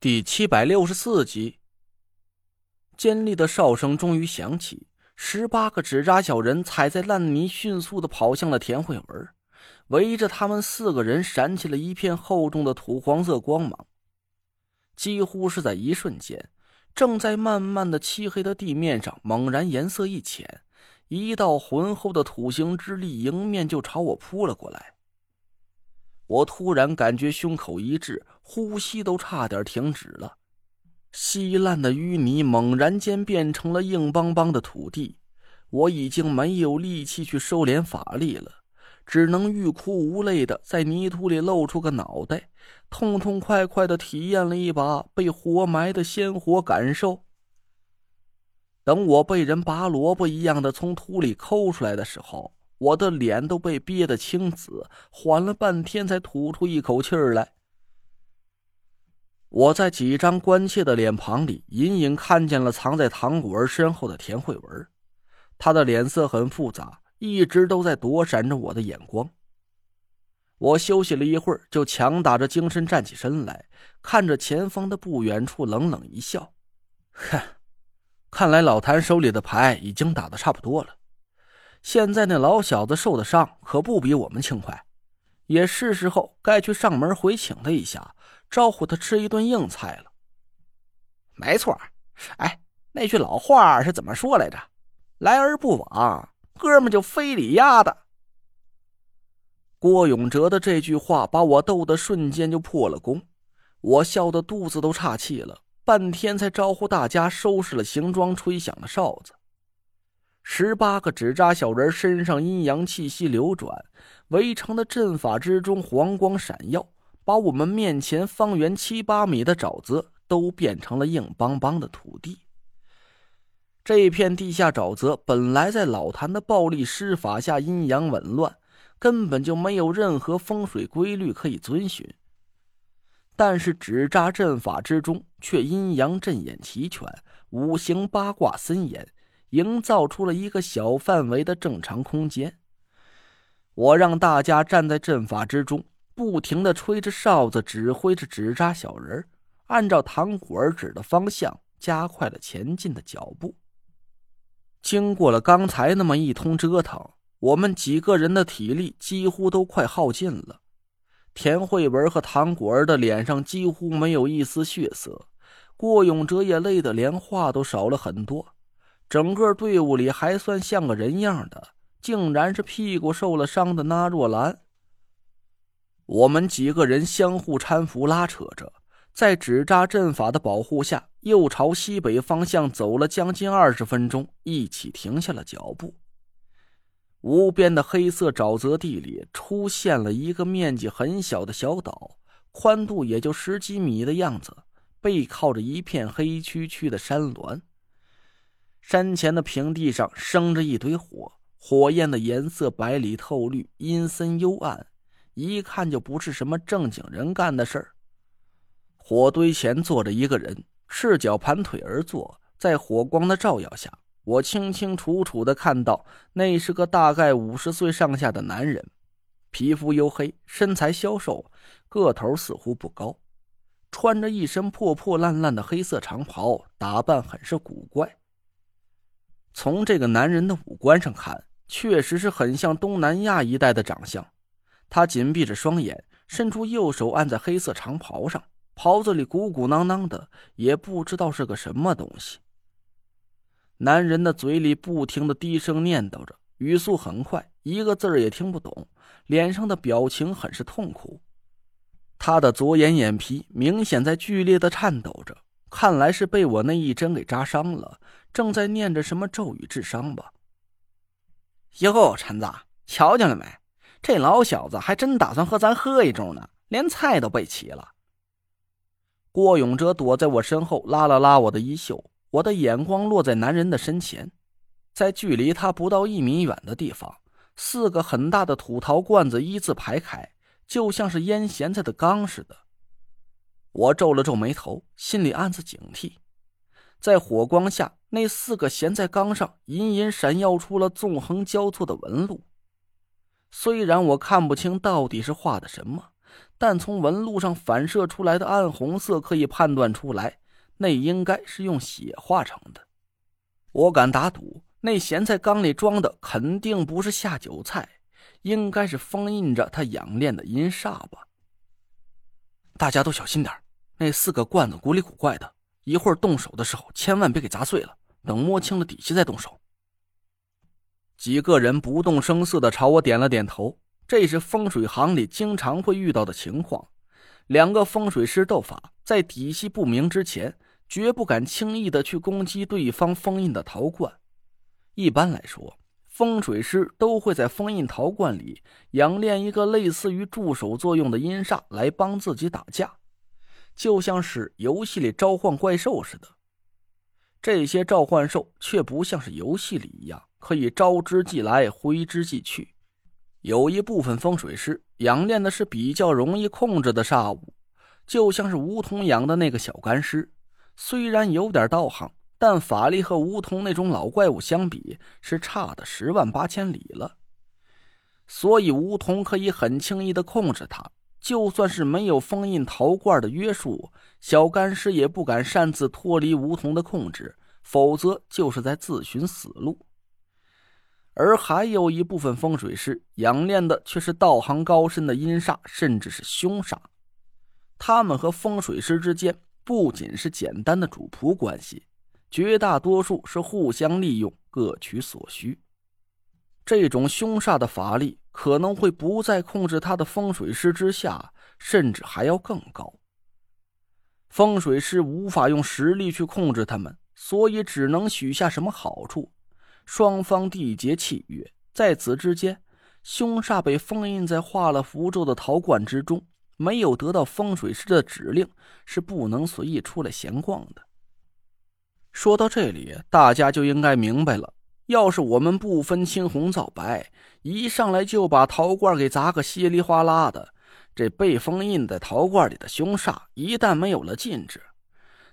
第七百六十四集，尖利的哨声终于响起，十八个纸扎小人踩在烂泥，迅速的跑向了田慧文，围着他们四个人闪起了一片厚重的土黄色光芒。几乎是在一瞬间，正在慢慢的漆黑的地面上，猛然颜色一浅，一道浑厚的土形之力迎面就朝我扑了过来。我突然感觉胸口一滞，呼吸都差点停止了。稀烂的淤泥猛然间变成了硬邦邦的土地，我已经没有力气去收敛法力了，只能欲哭无泪的在泥土里露出个脑袋，痛痛快快的体验了一把被活埋的鲜活感受。等我被人拔萝卜一样的从土里抠出来的时候。我的脸都被憋得青紫，缓了半天才吐出一口气儿来。我在几张关切的脸庞里，隐隐看见了藏在唐果儿身后的田慧文，他的脸色很复杂，一直都在躲闪着我的眼光。我休息了一会儿，就强打着精神站起身来，看着前方的不远处，冷冷一笑：“ 哼，看来老谭手里的牌已经打的差不多了。”现在那老小子受的伤可不比我们轻快，也是时候该去上门回请他一下，招呼他吃一顿硬菜了。没错，哎，那句老话是怎么说来着？来而不往，哥们就非礼丫的。郭永哲的这句话把我逗得瞬间就破了功，我笑得肚子都岔气了，半天才招呼大家收拾了行装，吹响了哨子。十八个纸扎小人身上阴阳气息流转，围成的阵法之中黄光闪耀，把我们面前方圆七八米的沼泽都变成了硬邦邦的土地。这片地下沼泽本来在老谭的暴力施法下阴阳紊乱，根本就没有任何风水规律可以遵循。但是纸扎阵法之中却阴阳阵眼齐全，五行八卦森严。营造出了一个小范围的正常空间。我让大家站在阵法之中，不停的吹着哨子，指挥着纸扎小人按照唐果儿指的方向，加快了前进的脚步。经过了刚才那么一通折腾，我们几个人的体力几乎都快耗尽了。田慧文和唐果儿的脸上几乎没有一丝血色，郭永哲也累得连话都少了很多。整个队伍里还算像个人样的，竟然是屁股受了伤的那若兰。我们几个人相互搀扶拉扯着，在纸扎阵法的保护下，又朝西北方向走了将近二十分钟，一起停下了脚步。无边的黑色沼泽地里出现了一个面积很小的小岛，宽度也就十几米的样子，背靠着一片黑黢黢的山峦。山前的平地上生着一堆火，火焰的颜色白里透绿，阴森幽暗，一看就不是什么正经人干的事儿。火堆前坐着一个人，赤脚盘腿而坐，在火光的照耀下，我清清楚楚的看到那是个大概五十岁上下的男人，皮肤黝黑，身材消瘦，个头似乎不高，穿着一身破破烂烂的黑色长袍，打扮很是古怪。从这个男人的五官上看，确实是很像东南亚一带的长相。他紧闭着双眼，伸出右手按在黑色长袍上，袍子里鼓鼓囊囊的，也不知道是个什么东西。男人的嘴里不停的低声念叨着，语速很快，一个字也听不懂，脸上的表情很是痛苦。他的左眼眼皮明显在剧烈的颤抖着。看来是被我那一针给扎伤了，正在念着什么咒语治伤吧。哟，陈子，瞧见了没？这老小子还真打算和咱喝一盅呢，连菜都备齐了。郭永哲躲在我身后，拉了拉我的衣袖。我的眼光落在男人的身前，在距离他不到一米远的地方，四个很大的土陶罐子一字排开，就像是腌咸菜的缸似的。我皱了皱眉头，心里暗自警惕。在火光下，那四个咸菜缸上隐隐闪耀出了纵横交错的纹路。虽然我看不清到底是画的什么，但从纹路上反射出来的暗红色可以判断出来，那应该是用血化成的。我敢打赌，那咸菜缸里装的肯定不是下酒菜，应该是封印着他养炼的阴煞吧。大家都小心点那四个罐子古里古怪的，一会儿动手的时候千万别给砸碎了，等摸清了底细再动手。几个人不动声色的朝我点了点头，这是风水行里经常会遇到的情况。两个风水师斗法，在底细不明之前，绝不敢轻易的去攻击对方封印的陶罐。一般来说，风水师都会在封印陶罐里养炼一个类似于助手作用的阴煞，来帮自己打架，就像是游戏里召唤怪兽似的。这些召唤兽却不像是游戏里一样。可以招之即来，挥之即去。有一部分风水师养练的是比较容易控制的煞物，就像是梧桐养的那个小干尸，虽然有点道行，但法力和梧桐那种老怪物相比是差的十万八千里了。所以梧桐可以很轻易的控制它，就算是没有封印陶罐的约束，小干尸也不敢擅自脱离梧桐的控制，否则就是在自寻死路。而还有一部分风水师养炼的却是道行高深的阴煞，甚至是凶煞。他们和风水师之间不仅是简单的主仆关系，绝大多数是互相利用，各取所需。这种凶煞的法力可能会不在控制他的风水师之下，甚至还要更高。风水师无法用实力去控制他们，所以只能许下什么好处。双方缔结契约，在此之间，凶煞被封印在画了符咒的陶罐之中，没有得到风水师的指令，是不能随意出来闲逛的。说到这里，大家就应该明白了：要是我们不分青红皂白，一上来就把陶罐给砸个稀里哗啦的，这被封印在陶罐里的凶煞一旦没有了禁制，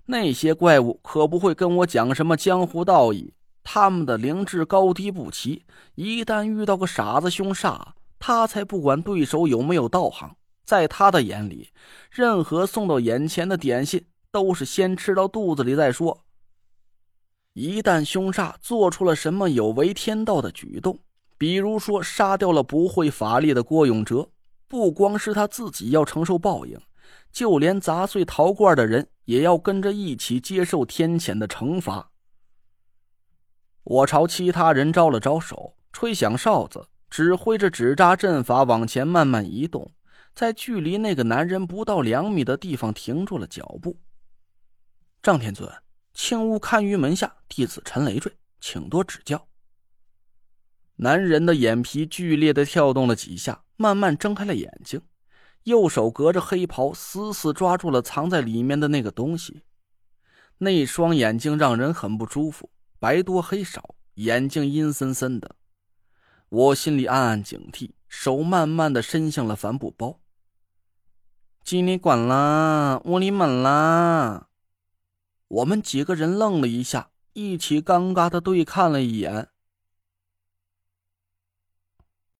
那些怪物可不会跟我讲什么江湖道义。他们的灵智高低不齐，一旦遇到个傻子凶煞，他才不管对手有没有道行。在他的眼里，任何送到眼前的点心都是先吃到肚子里再说。一旦凶煞做出了什么有违天道的举动，比如说杀掉了不会法力的郭永哲，不光是他自己要承受报应，就连砸碎陶罐的人也要跟着一起接受天谴的惩罚。我朝其他人招了招手，吹响哨子，指挥着纸扎阵法往前慢慢移动，在距离那个男人不到两米的地方停住了脚步。张天尊，青乌堪舆门下弟子陈累赘，请多指教。男人的眼皮剧烈的跳动了几下，慢慢睁开了眼睛，右手隔着黑袍死死抓住了藏在里面的那个东西，那双眼睛让人很不舒服。白多黑少，眼睛阴森森的，我心里暗暗警惕，手慢慢的伸向了帆布包。进你管啦，屋里门啦！我们几个人愣了一下，一起尴尬的对看了一眼。